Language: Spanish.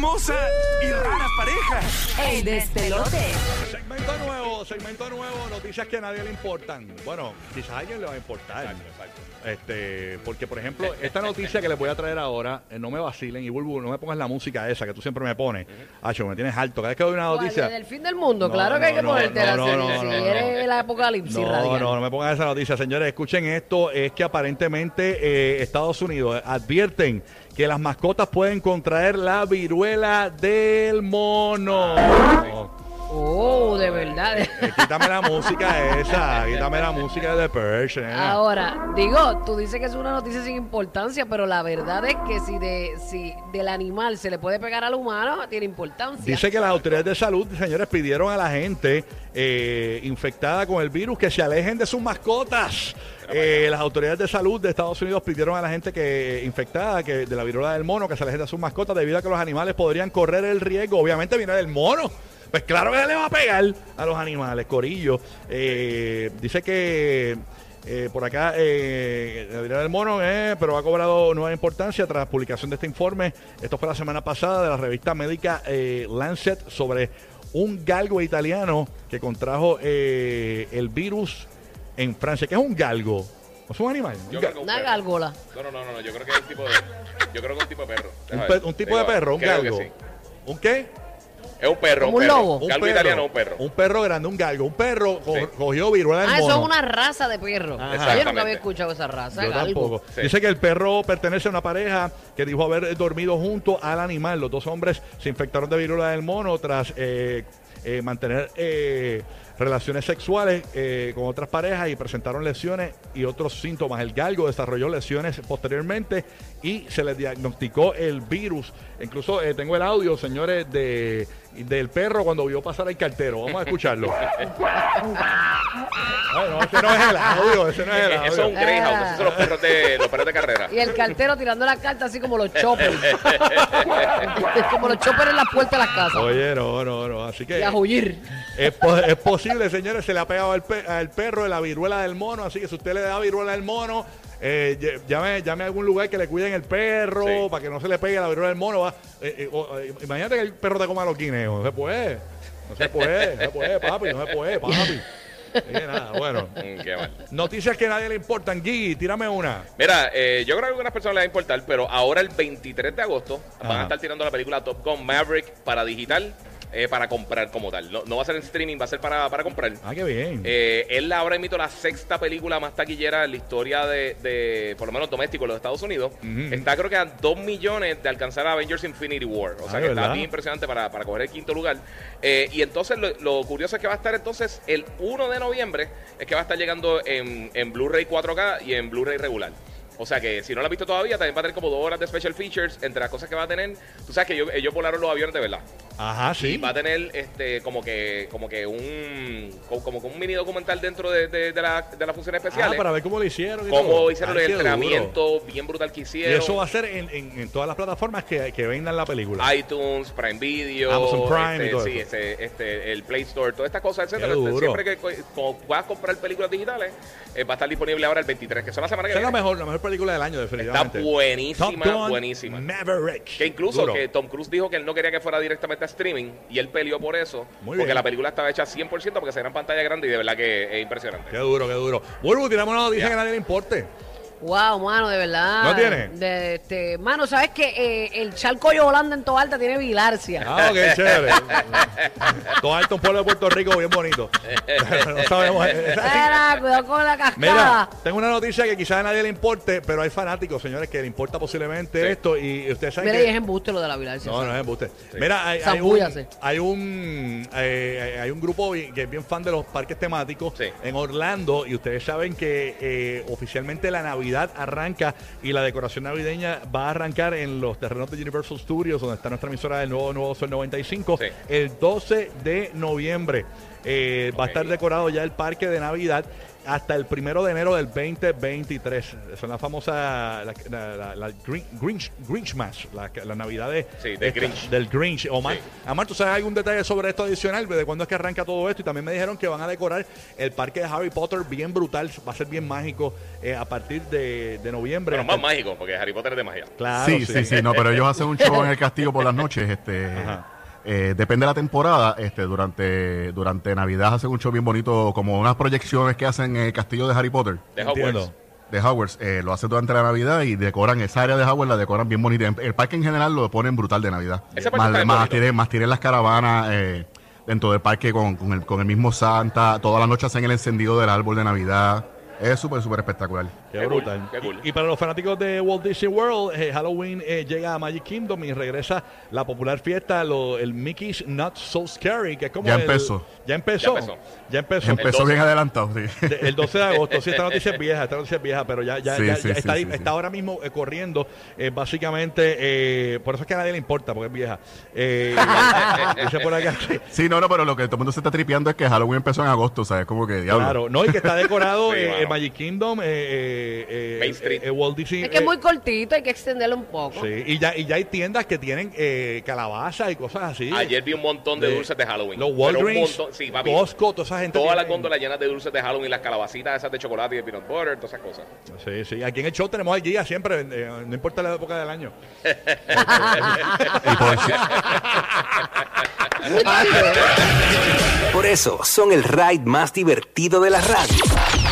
hermosa y rara pareja. El despelote. Segmento nuevo, segmento nuevo, noticias que a nadie le importan. Bueno, quizás a alguien le va a importar. Este, porque por ejemplo, esta noticia que les voy a traer ahora, eh, no me vacilen y Bulbu, no me pongas la música esa que tú siempre me pones. Acho, me tienes alto. Cada vez que doy una noticia. Del fin del mundo, No, claro que hay que no, ponerte no, la no, si no, eres no. el apocalipsis No, radical. no, no me pongan esa noticia, señores. Escuchen esto, es que aparentemente eh, Estados Unidos advierten que las mascotas pueden contraer la viruela del mono. Oh, de verdad. Eh, quítame la música esa, quítame la música de Perch. nena. Ahora, digo, tú dices que es una noticia sin importancia, pero la verdad es que si de si del animal se le puede pegar al humano, tiene importancia. Dice que las autoridades de salud, señores, pidieron a la gente eh, infectada con el virus que se alejen de sus mascotas. Eh, las autoridades de salud de Estados Unidos pidieron a la gente que infectada que de la viruela del mono que se alejen de sus mascotas debido a que los animales podrían correr el riesgo. Obviamente viene del mono. Pues claro que se le va a pegar a los animales, corillo. Eh, dice que eh, por acá, eh, del mono, eh, pero ha cobrado nueva importancia tras publicación de este informe. Esto fue la semana pasada de la revista médica eh, Lancet sobre un galgo italiano que contrajo eh, el virus en Francia. ¿Qué es un galgo? ¿Es un animal? Un, Yo creo que un Una perro. gárgola. No, no, no, no, no, yo creo que es un tipo de. Yo creo que es un tipo de perro. un pe- tipo de perro, un galgo. sí. ¿Un qué? Es un perro. Como un perro. lobo. Un Galgo perro. italiano, un perro. Un perro grande, un galgo. Un perro co- Sí. cogió viruela del Ah, eso mono. es una raza de perro. Ajá. Yo nunca Exactamente. había escuchado esa raza. Yo galgo. tampoco. Sí. Dice que el perro pertenece a una pareja que dijo haber dormido junto al animal. Los dos hombres se infectaron de viruela del mono tras eh, eh, mantener eh, relaciones sexuales eh, con otras parejas y presentaron lesiones y otros síntomas. El galgo desarrolló lesiones posteriormente y se le diagnosticó el virus. Incluso eh, tengo el audio, señores, de del perro cuando vio pasar al cartero. Vamos a escucharlo. Ay, no, ese no es el audio, ese no es el audio. Eso es un greyhound, esos son los perros de, los perros de carrera. Y el cartero tirando la carta así como los choppers. como los choppers en la puerta de las casas. Oye, no, no, no. Así que Y a huir. es, po- es posible, señores, se le ha pegado al, pe- al perro de la viruela del mono. Así que si usted le da viruela del mono, eh, llame, llame a algún lugar que le cuiden el perro Sí. para que no se le pegue la viruela del mono. va. Eh, eh, imagínate que el perro te coma los guineos. No se puede. No se puede, no se puede, papi, no se puede, papi. Nada, bueno. Mm, qué mal. Noticias que a nadie le importan. Gui, tírame una. Mira, eh, yo creo que a algunas personas les va a importar, pero ahora el 23 de agosto van a estar tirando la película Top Gun Maverick para digital, eh, para comprar como tal. No, no va a ser en streaming, va a ser para, para comprar. Ah, qué bien. Eh, la ahora emito la sexta película más taquillera en la historia de, de, por lo menos doméstico, de los Estados Unidos. Está creo que a 2 millones de alcanzar a Avengers Infinity War. O sea Ah, que ¿verdad? está bien impresionante para, para coger el quinto lugar. Eh, y entonces lo, lo curioso es que va a estar entonces el 1 de noviembre, es que va a estar llegando en, en Blu-ray 4K y en Blu-ray regular. O sea que si no lo has visto todavía, también va a tener como dos horas de special features. Entre las cosas que va a tener, tú sabes que ellos, ellos volaron los aviones de verdad. Ajá, Y sí. va a tener este como que como que un como, que un mini documental dentro de, de, de la- de las funciones Ah, especiales. para ver cómo lo hicieron. y cómo todo. hicieron Ay, el qué duro. entrenamiento bien brutal que Y hicieron. eso va a ser en, en- en todas las plataformas que, que vendan la película. iTunes, Prime Video, Amazon Prime este, y todo sí, eso. este, este, el Play Store, todas estas cosas, etcétera. Este. Siempre que co- como puedas comprar películas digitales, eh, va a estar disponible ahora el 23, que son la semana que Esa es la viene. mejor, la mejor película del año, Está definitivamente. buenísima, Top buenísima. Maverick. Que incluso Duro. que Tom Cruise dijo que él no quería que fuera directamente a streaming y él peleó por eso, Muy porque bien. la película estaba hecha 100% porque se era en pantalla grande y de verdad que es impresionante. Qué duro, qué duro. Vuelvo, tiramos una noticia que a nadie le importe. Wow, mano, de verdad. ¿No tiene? De, este, mano, ¿sabes que eh, el charco Yolanda en Toalta tiene bilarcia? Ah, ok, chévere. Todo alto, un pueblo de Puerto Rico bien bonito. no sabemos. Mira, cuidado con la cascada. Mira, tengo una noticia que quizás a nadie le importe, pero hay fanáticos, señores, que le importa posiblemente Sí. esto y ustedes saben Mira, y que... es embuste lo de la bilarcia. No, no es embuste. Mira, hay, hay un, hay un eh, hay un grupo que es bien fan de los parques temáticos Sí. en Orlando y ustedes saben que eh, oficialmente la Navidad arranca y la decoración navideña va a arrancar en los terrenos de Universal Studios donde está nuestra emisora del nuevo Nuevo Sol 95 Sí. el 12 de noviembre. Eh, Va a estar decorado ya el parque de Navidad hasta el primero de enero del 2023. Son la famosa la, la, la- la Grin- Grinch, Grinchmas, la, la Navidad de, Sí, de esta- Grinch. del Grinch. Omar, Sí. Amar, ¿tú sabes algún detalle sobre esto adicional? ¿De cuándo es que arranca todo esto? Y también me dijeron que van a decorar el parque de Harry Potter bien brutal, va a ser bien mágico eh, a partir de, de noviembre. Bueno, más el- mágico, porque Harry Potter es de magia. Claro, sí, sí, sí, no, pero ellos hacen un show en el castillo por las noches, este, Ajá. Eh, depende de la temporada, este, durante, durante Navidad hacen un show bien bonito, como unas proyecciones que hacen en el castillo de Harry Potter, De. Hogwarts. de Hogwarts, eh, lo hacen durante la Navidad y decoran esa área de Hogwarts, la decoran bien bonita. El parque en general lo ponen brutal de Navidad. Ese Más, más, más tienen las caravanas eh, dentro del parque con, con el, con el mismo Santa, toda la noche hacen el encendido del árbol de Navidad. Es súper, súper espectacular. Qué, Qué cool, brutal. qué cool. Y, y para los fanáticos de Walt Disney World, eh, Halloween eh, llega a Magic Kingdom y regresa la popular fiesta, lo- el Mickey's Not So Scary, que es como Ya el- empezó. Ya empezó. Ya empezó. Ya empezó. Empezó 12. bien adelantado, sí. De- el 12 de agosto, sí, esta noticia es vieja, esta noticia es vieja, pero ya, ya, Sí, ya- sí, ya sí, está, ahí- sí, sí. está ahora mismo eh, corriendo, eh, básicamente, eh, por eso es que a nadie le importa, porque es vieja. Eh, dice por acá que- Sí, no, no, pero lo que todo el mundo se está tripeando es que Halloween empezó en agosto, ¿sabes? Como que diablo. Claro, no, y que está decorado Sí, eh, mano. Magic Kingdom, eh, eh, eh, Main Street. eh, Walt Disney. Es que es muy cortito, hay que extenderlo un poco. Sí, y ya, y ya hay tiendas que tienen eh, calabaza y cosas así. Ayer vi un montón de, De- dulces de Halloween. Los Pero un Walgreens, montón- sí, papi. Costco, toda esa gente. Todas las tiene- góndolas llenas de dulces de Halloween, las calabacitas esas de chocolate y de peanut butter, todas esas cosas. Sí, sí. Aquí en el show tenemos al guía siempre, eh, no importa la época del año. Por eso son el ride más divertido de la radio.